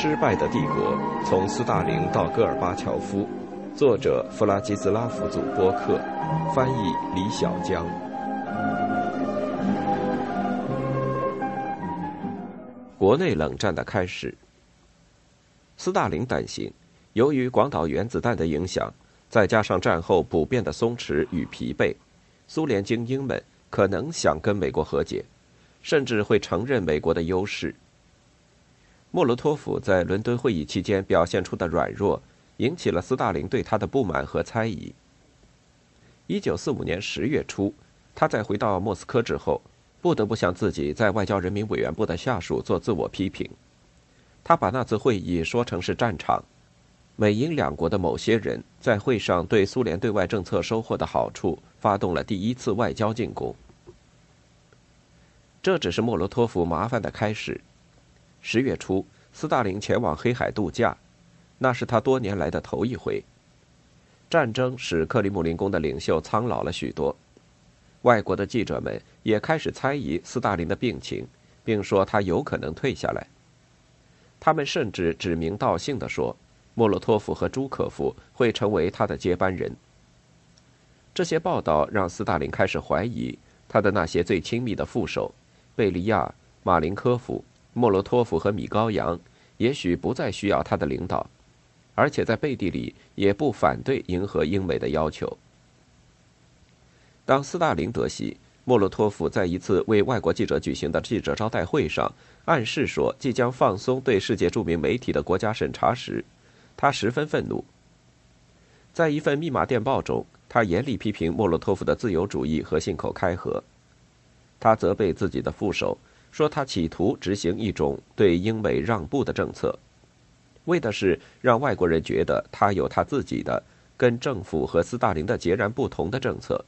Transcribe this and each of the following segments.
失败的帝国：从斯大林到戈尔巴乔夫，作者弗拉基斯拉夫·祖波克，翻译李小江。国内冷战的开始。斯大林担心，由于广岛原子弹的影响，再加上战后普遍的松弛与疲惫，苏联精英们可能想跟美国和解，甚至会承认美国的优势。莫洛托夫在伦敦会议期间表现出的软弱，引起了斯大林对他的不满和猜疑。一九四五年十月初，他在回到莫斯科之后，不得不向自己在外交人民委员部的下属做自我批评。他把那次会议说成是战场，美英两国的某些人在会上对苏联对外政策收获的好处发动了第一次外交进攻。这只是莫洛托夫麻烦的开始。十月初，斯大林前往黑海度假，那是他多年来的头一回。战争使克里姆林宫的领袖苍老了许多，外国的记者们也开始猜疑斯大林的病情，并说他有可能退下来。他们甚至指名道姓地说，莫洛托夫和朱可夫会成为他的接班人。这些报道让斯大林开始怀疑他的那些最亲密的副手贝利亚、马林科夫。莫洛托夫和米高扬也许不再需要他的领导，而且在背地里也不反对迎合英美的要求。当斯大林得悉莫洛托夫在一次为外国记者举行的记者招待会上暗示说即将放松对世界著名媒体的国家审查时，他十分愤怒。在一份密码电报中，他严厉批评莫洛托夫的自由主义和信口开河，他责备自己的副手。说他企图执行一种对英美让步的政策，为的是让外国人觉得他有他自己的跟政府和斯大林的截然不同的政策，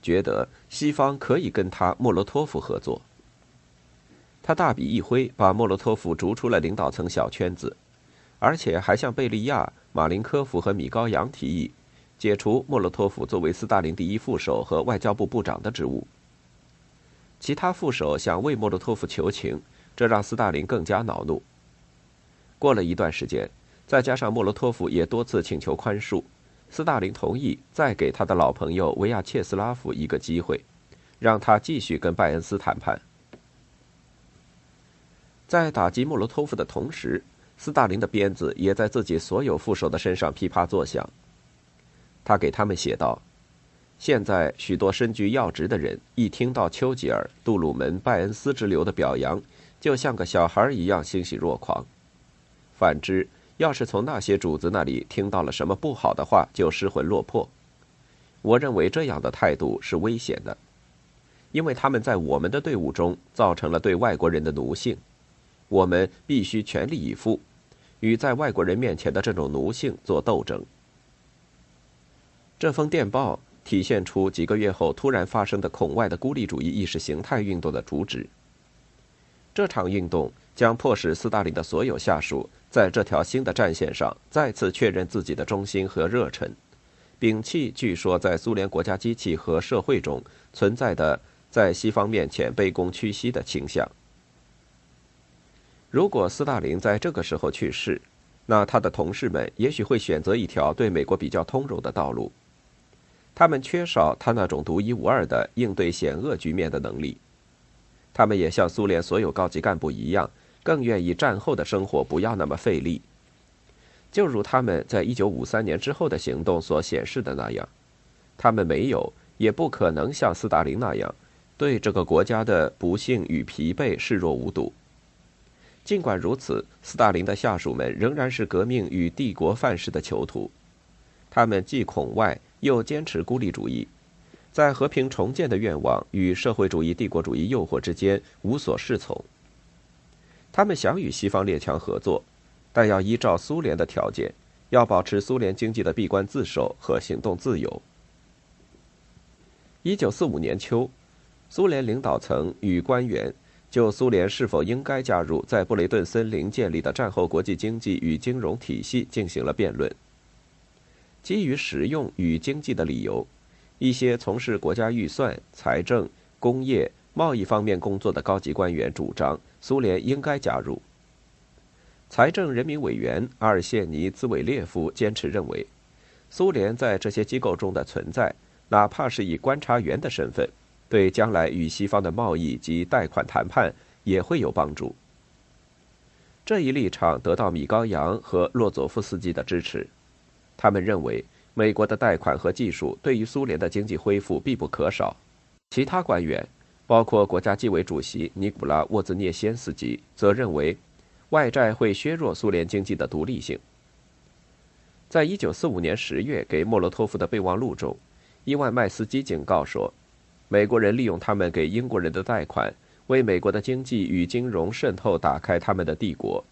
觉得西方可以跟他莫洛托夫合作。他大笔一挥，把莫洛托夫逐出了领导层小圈子，而且还向贝利亚、马林科夫和米高扬提议解除莫洛托夫作为斯大林第一副手和外交部部长的职务。其他副手想为莫洛托夫求情，这让斯大林更加恼怒。过了一段时间，再加上莫洛托夫也多次请求宽恕，斯大林同意再给他的老朋友维亚切斯拉夫一个机会，让他继续跟拜恩斯谈判。在打击莫洛托夫的同时，斯大林的鞭子也在自己所有副手的身上噼啪作响。他给他们写道。现在，许多身居要职的人一听到丘吉尔、杜鲁门、拜恩斯之流的表扬，就像个小孩一样欣喜若狂；反之，要是从那些主子那里听到了什么不好的话，就失魂落魄。我认为这样的态度是危险的，因为他们在我们的队伍中造成了对外国人的奴性。我们必须全力以赴，与在外国人面前的这种奴性做斗争。这封电报。体现出几个月后突然发生的孔外的孤立主义意识形态运动的主旨。这场运动将迫使斯大林的所有下属在这条新的战线上再次确认自己的忠心和热忱，摒弃据说在苏联国家机器和社会中存在的在西方面前卑躬屈膝的倾向。如果斯大林在这个时候去世，那他的同事们也许会选择一条对美国比较通融的道路。他们缺少他那种独一无二的应对险恶局面的能力。他们也像苏联所有高级干部一样，更愿意战后的生活不要那么费力。就如他们在一九五三年之后的行动所显示的那样，他们没有，也不可能像斯大林那样，对这个国家的不幸与疲惫视若无睹。尽管如此，斯大林的下属们仍然是革命与帝国范式的囚徒。他们既恐外。又坚持孤立主义，在和平重建的愿望与社会主义帝国主义诱惑之间无所适从。他们想与西方列强合作，但要依照苏联的条件，要保持苏联经济的闭关自守和行动自由。一九四五年秋，苏联领导层与官员就苏联是否应该加入在布雷顿森林建立的战后国际经济与金融体系进行了辩论。基于实用与经济的理由，一些从事国家预算、财政、工业、贸易方面工作的高级官员主张苏联应该加入。财政人民委员阿尔谢尼兹韦列夫坚持认为，苏联在这些机构中的存在，哪怕是以观察员的身份，对将来与西方的贸易及贷款谈判也会有帮助。这一立场得到米高扬和洛佐夫斯基的支持，他们认为美国的贷款和技术对于苏联的经济恢复必不可少。其他官员，包括国家纪委主席尼古拉沃兹涅先斯基，则认为。外债会削弱苏联经济的独立性。在一九四五年十月给莫洛托夫的备忘录中，伊万麦斯基警告说，美国人利用他们给英国人的贷款，为美国的经济与金融渗透打开他们的帝国。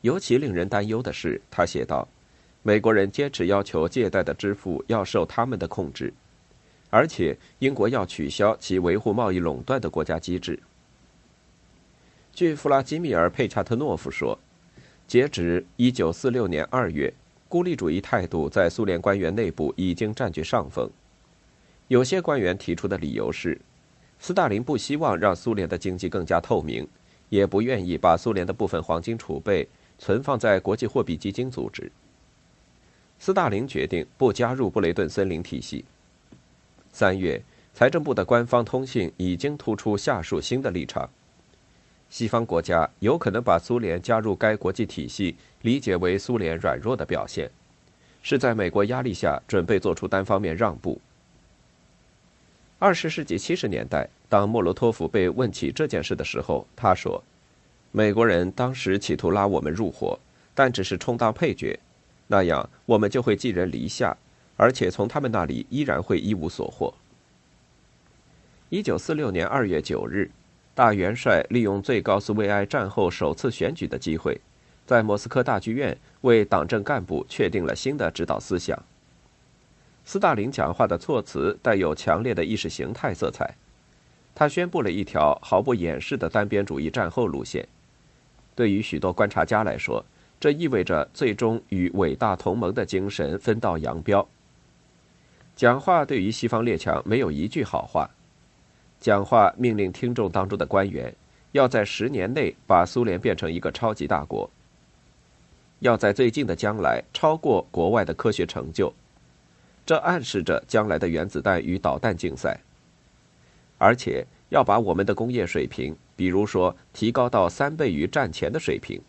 尤其令人担忧的是，他写道，美国人坚持要求借贷的支付要受他们的控制，而且英国要取消其维护贸易垄断的国家机制。据弗拉基米尔·佩恰特诺夫说，截止1946年2月，孤立主义态度在苏联官员内部已经占据上风。有些官员提出的理由是，斯大林不希望让苏联的经济更加透明，也不愿意把苏联的部分黄金储备存放在国际货币基金组织。斯大林决定不加入布雷顿森林体系。三月，财政部的官方通信已经突出下述新的立场。西方国家有可能把苏联加入该国际体系理解为苏联软弱的表现，是在美国压力下准备做出单方面让步。二十世纪七十年代，当莫洛托夫被问起这件事的时候，他说：“美国人当时企图拉我们入伙，但只是充当配角，那样我们就会寄人篱下，而且从他们那里依然会一无所获。”一九四六年二月九日。大元帅利用最高苏维埃战后首次选举的机会，在莫斯科大剧院为党政干部确定了新的指导思想。斯大林讲话的措辞带有强烈的意识形态色彩，他宣布了一条毫不掩饰的单边主义战后路线。对于许多观察家来说，这意味着最终与伟大同盟的精神分道扬镳。讲话对于西方列强没有一句好话。讲话命令听众当中的官员，要在十年内把苏联变成一个超级大国，要在最近的将来超过国外的科学成就，这暗示着将来的原子弹与导弹竞赛，而且要把我们的工业水平，比如说提高到三倍于战前的水平。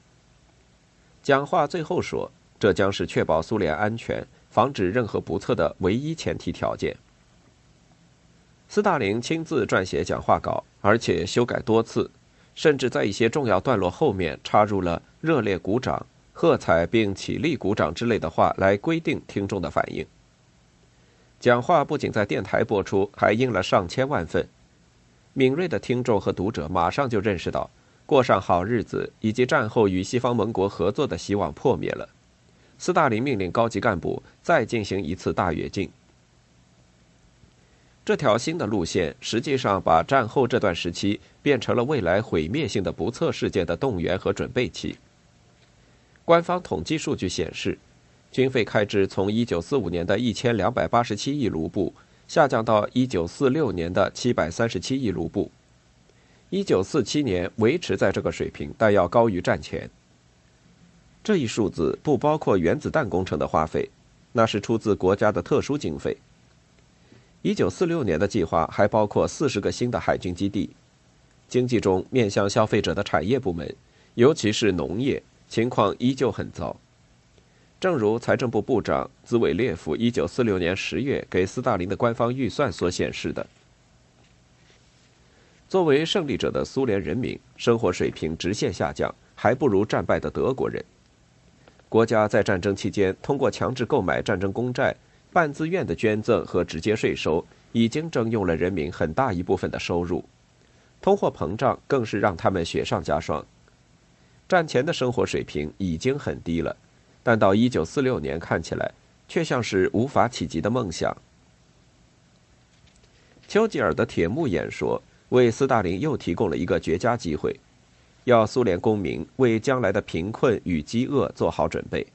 讲话最后说，这将是确保苏联安全、防止任何不测的唯一前提条件。斯大林亲自撰写讲话稿，而且修改多次，甚至在一些重要段落后面插入了“热烈鼓掌”“喝彩并起立鼓掌”之类的话来规定听众的反应。讲话不仅在电台播出，还印了上千万份。敏锐的听众和读者马上就认识到，过上好日子以及战后与西方盟国合作的希望破灭了。斯大林命令高级干部再进行一次大跃进。这条新的路线实际上把战后这段时期变成了未来毁灭性的不测事件的动员和准备期。官方统计数据显示，军费开支从1945年的1287亿卢布下降到1946年的737亿卢布，1947年维持在这个水平，但要高于战前。这一数字不包括原子弹工程的花费，那是出自国家的特殊经费。一九四六年的计划还包括四十个新的海军基地。经济中面向消费者的产业部门，尤其是农业，情况依旧很糟。正如财政部部长兹韦列夫一九四六年十月给斯大林的官方预算所显示的。作为胜利者的苏联人民，生活水平直线下降，还不如战败的德国人。国家在战争期间通过强制购买战争公债。半自愿的捐赠和直接税收已经征用了人民很大一部分的收入，通货膨胀更是让他们雪上加霜。战前的生活水平已经很低了，但到一九四六年看起来却像是无法企及的梦想。丘吉尔的铁幕演说为斯大林又提供了一个绝佳机会，要苏联公民为将来的贫困与饥饿做好准备。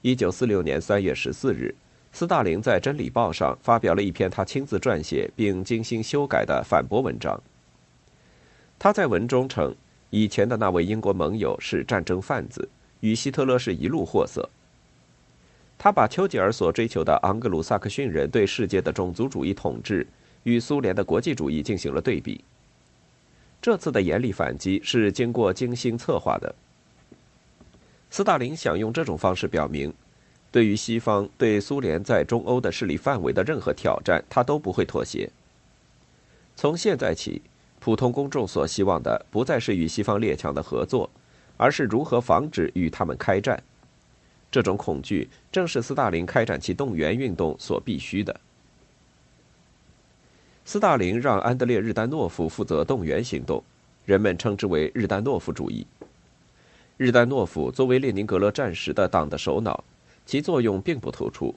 一九四六年三月十四日。斯大林在《真理报》上发表了一篇他亲自撰写并精心修改的反驳文章。他在文中称，以前的那位英国盟友是战争贩子，与希特勒是一路货色。他把丘吉尔所追求的昂格鲁萨克逊人对世界的种族主义统治与苏联的国际主义进行了对比。这次的严厉反击是经过精心策划的。斯大林想用这种方式表明，对于西方对苏联在中欧的势力范围的任何挑战，他都不会妥协。从现在起，普通公众所希望的不再是与西方列强的合作，而是如何防止与他们开战。这种恐惧正是斯大林开展其动员运动所必须的。斯大林让安德烈·日丹诺夫负责动员行动，人们称之为“日丹诺夫主义”。日丹诺夫作为列宁格勒战时的党的首脑，其作用并不突出，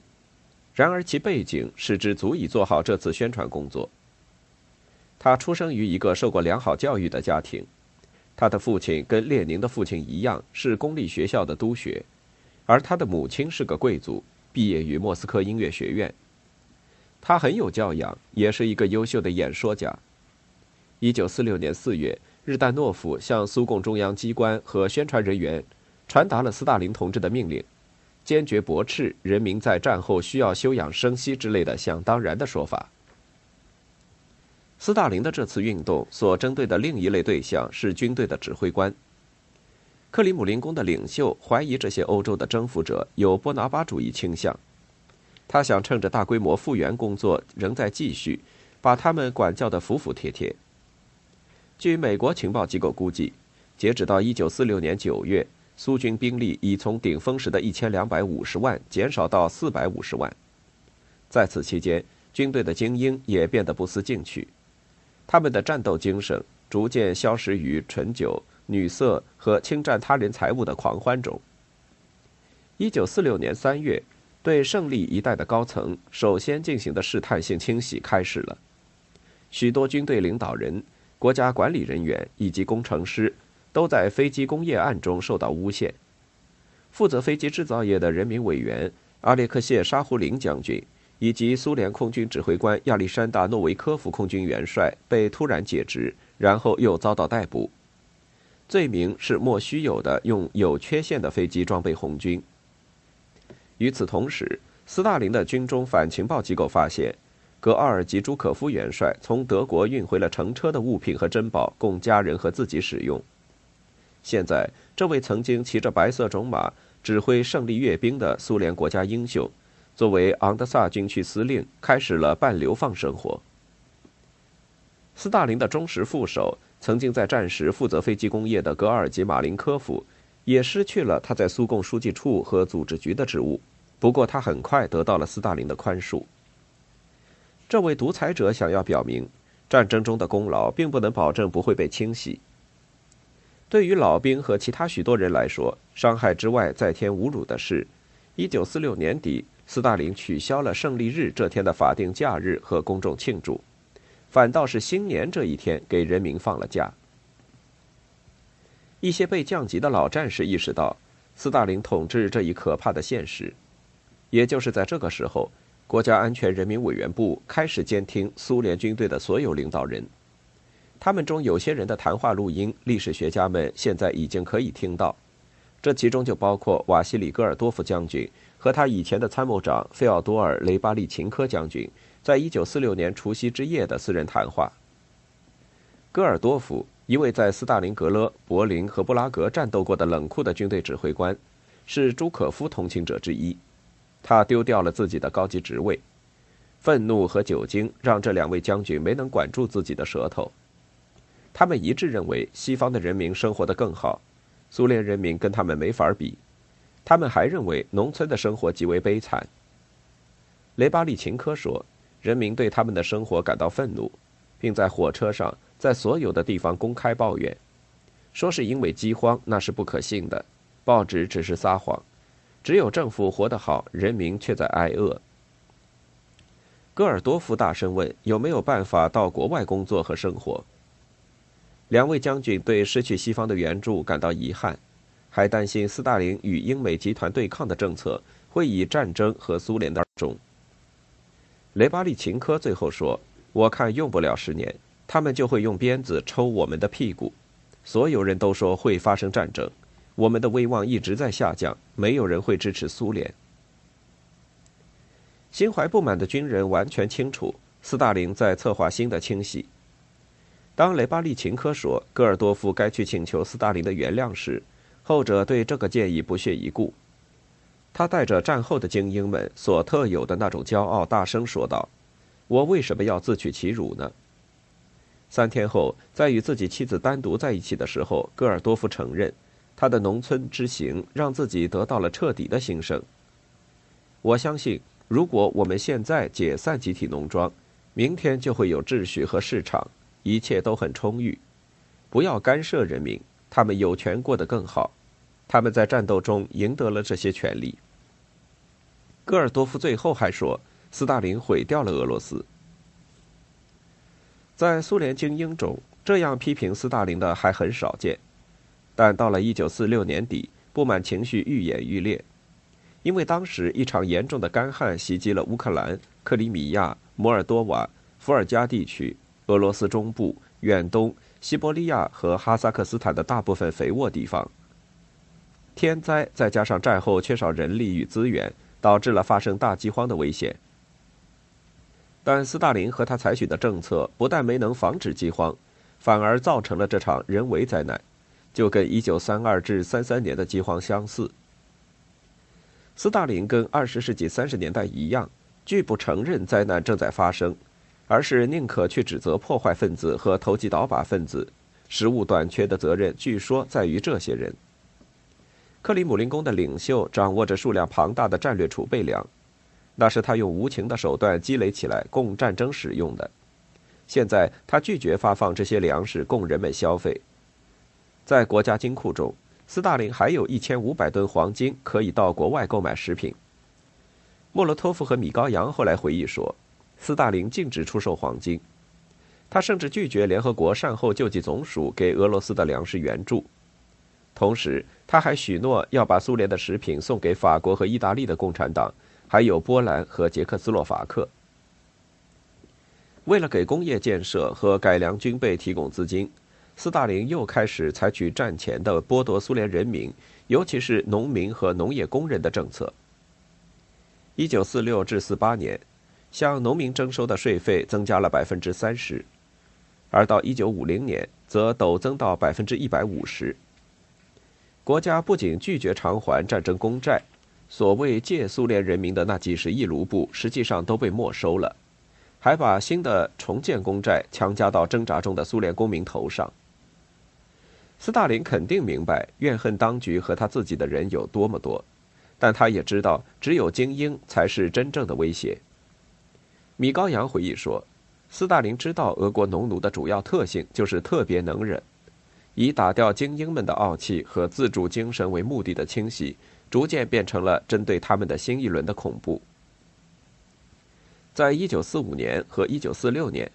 然而其背景使之足以做好这次宣传工作。他出生于一个受过良好教育的家庭，他的父亲跟列宁的父亲一样是公立学校的督学。而他的母亲是个贵族，毕业于莫斯科音乐学院。他很有教养，也是一个优秀的演说家。一九四六年四月，日丹诺夫向苏共中央机关和宣传人员传达了斯大林同志的命令：坚决驳斥人民在战后需要休养生息之类的想当然的说法。斯大林的这次运动所针对的另一类对象是军队的指挥官。克里姆林宫的领袖怀疑这些欧洲的征服者有波拿巴主义倾向，他想趁着大规模复原工作仍在继续，把他们管教得服服帖帖。据美国情报机构估计，截止到1946年9月，苏军兵力已从顶峰时的1250万减少到450万。在此期间，军队的精英也变得不思进取，他们的战斗精神逐渐消失于醇酒。女色和侵占他人财物的狂欢中。一九四六年三月，对胜利一带的高层首先进行的试探性清洗开始了。许多军队领导人、国家管理人员以及工程师都在飞机工业案中受到诬陷。负责飞机制造业的人民委员阿列克谢·沙胡林将军以及苏联空军指挥官亚历山大·诺维科夫空军元帅被突然解职，然后又遭到逮捕。罪名是莫须有的用有缺陷的飞机装备红军。与此同时，斯大林的军中反情报机构发现，格奥尔吉·朱可夫元帅从德国运回了乘车的物品和珍宝，供家人和自己使用。现在，这位曾经骑着白色种马指挥胜利阅兵的苏联国家英雄，作为昂德萨军区司令，开始了半流放生活。斯大林的忠实副手。曾经在战时负责飞机工业的格尔吉·马林科夫，也失去了他在苏共书记处和组织局的职务。不过，他很快得到了斯大林的宽恕。这位独裁者想要表明，战争中的功劳并不能保证不会被清洗。对于老兵和其他许多人来说，伤害之外再添侮辱的是，1946年底，斯大林取消了胜利日这天的法定假日和公众庆祝。反倒是新年这一天给人民放了假。一些被降级的老战士意识到斯大林统治这一可怕的现实，也就是在这个时候，国家安全人民委员部开始监听苏联军队的所有领导人。他们中有些人的谈话录音，历史学家们现在已经可以听到。这其中就包括瓦西里·戈尔多夫将军和他以前的参谋长费奥多尔·雷巴利琴科将军。在一九四六年除夕之夜的私人谈话，戈尔多夫，一位在斯大林格勒、柏林和布拉格战斗过的冷酷的军队指挥官，是朱可夫同情者之一。他丢掉了自己的高级职位，愤怒和酒精让这两位将军没能管住自己的舌头。他们一致认为西方的人民生活得更好，苏联人民跟他们没法比。他们还认为农村的生活极为悲惨。雷巴利琴科说。人民对他们的生活感到愤怒，并在火车上，在所有的地方公开抱怨，说是因为饥荒，那是不可信的。报纸只是撒谎，只有政府活得好，人民却在挨饿。戈尔多夫大声问：“有没有办法到国外工作和生活？”两位将军对失去西方的援助感到遗憾，还担心斯大林与英美集团对抗的政策会以战争和苏联的终。雷巴利琴科最后说：“我看用不了十年，他们就会用鞭子抽我们的屁股。”所有人都说会发生战争，我们的威望一直在下降，没有人会支持苏联。心怀不满的军人完全清楚，斯大林在策划新的清洗。当雷巴利琴科说戈尔多夫该去请求斯大林的原谅时，后者对这个建议不屑一顾。他带着战后的精英们所特有的那种骄傲，大声说道：“我为什么要自取其辱呢？”三天后，在与自己妻子单独在一起的时候，戈尔多夫承认，他的农村之行让自己得到了彻底的新生。我相信，如果我们现在解散集体农庄，明天就会有秩序和市场，一切都很充裕。不要干涉人民，他们有权过得更好。他们在战斗中赢得了这些权利。戈尔多夫最后还说：“斯大林毁掉了俄罗斯。”在苏联精英中，这样批评斯大林的还很少见。但到了1946年底，不满情绪愈演愈烈，因为当时一场严重的干旱袭击了乌克兰、克里米亚、摩尔多瓦、伏尔加地区、俄罗斯中部、远东、西伯利亚和哈萨克斯坦的大部分肥沃地方。天灾再加上战后缺少人力与资源。导致了发生大饥荒的危险，但斯大林和他采取的政策不但没能防止饥荒，反而造成了这场人为灾难，就跟1932至33年的饥荒相似。斯大林跟20世纪30年代一样，拒不承认灾难正在发生，而是宁可去指责破坏分子和投机倒把分子，食物短缺的责任据说在于这些人。克里姆林宫的领袖掌握着数量庞大的战略储备粮，那是他用无情的手段积累起来供战争使用的。现在他拒绝发放这些粮食供人们消费。在国家金库中，斯大林还有一千五百吨黄金可以到国外购买食品。莫洛托夫和米高扬后来回忆说，斯大林禁止出售黄金，他甚至拒绝联合国善后救济总署给俄罗斯的粮食援助。同时，他还许诺要把苏联的食品送给法国和意大利的共产党，还有波兰和捷克斯洛伐克。为了给工业建设和改良军备提供资金，斯大林又开始采取战前的剥夺苏联人民，尤其是农民和农业工人的政策。一九四六至四八年，向农民征收的税费增加了百分之三十，而到一九五零年，则陡增到百分之一百五十。国家不仅拒绝偿还战争公债，所谓借苏联人民的那几十亿卢布，实际上都被没收了，还把新的重建公债强加到挣扎中的苏联公民头上。斯大林肯定明白怨恨当局和他自己的人有多么多，但他也知道只有精英才是真正的威胁。米高扬回忆说，斯大林知道俄国农奴的主要特性就是特别能忍。以打掉精英们的傲气和自主精神为目的的清洗，逐渐变成了针对他们的新一轮的恐怖。在一九四五年和一九四六年，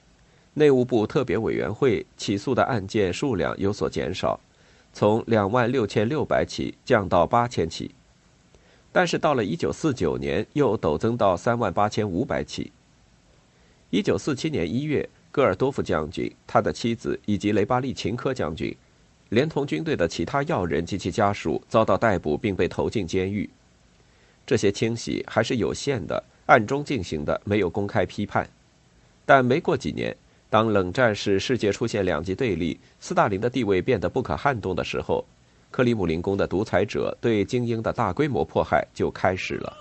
内务部特别委员会起诉的案件数量有所减少，从两万六千六百起降到八千起，但是到了一九四九年又陡增到三万八千五百起。一九四七年一月，戈尔多夫将军、他的妻子以及雷巴利琴科将军。连同军队的其他要人及其家属遭到逮捕，并被投进监狱。这些清洗还是有限的，暗中进行的，没有公开批判。但没过几年，当冷战使世界出现两极对立，斯大林的地位变得不可撼动的时候，克里姆林宫的独裁者对精英的大规模迫害就开始了。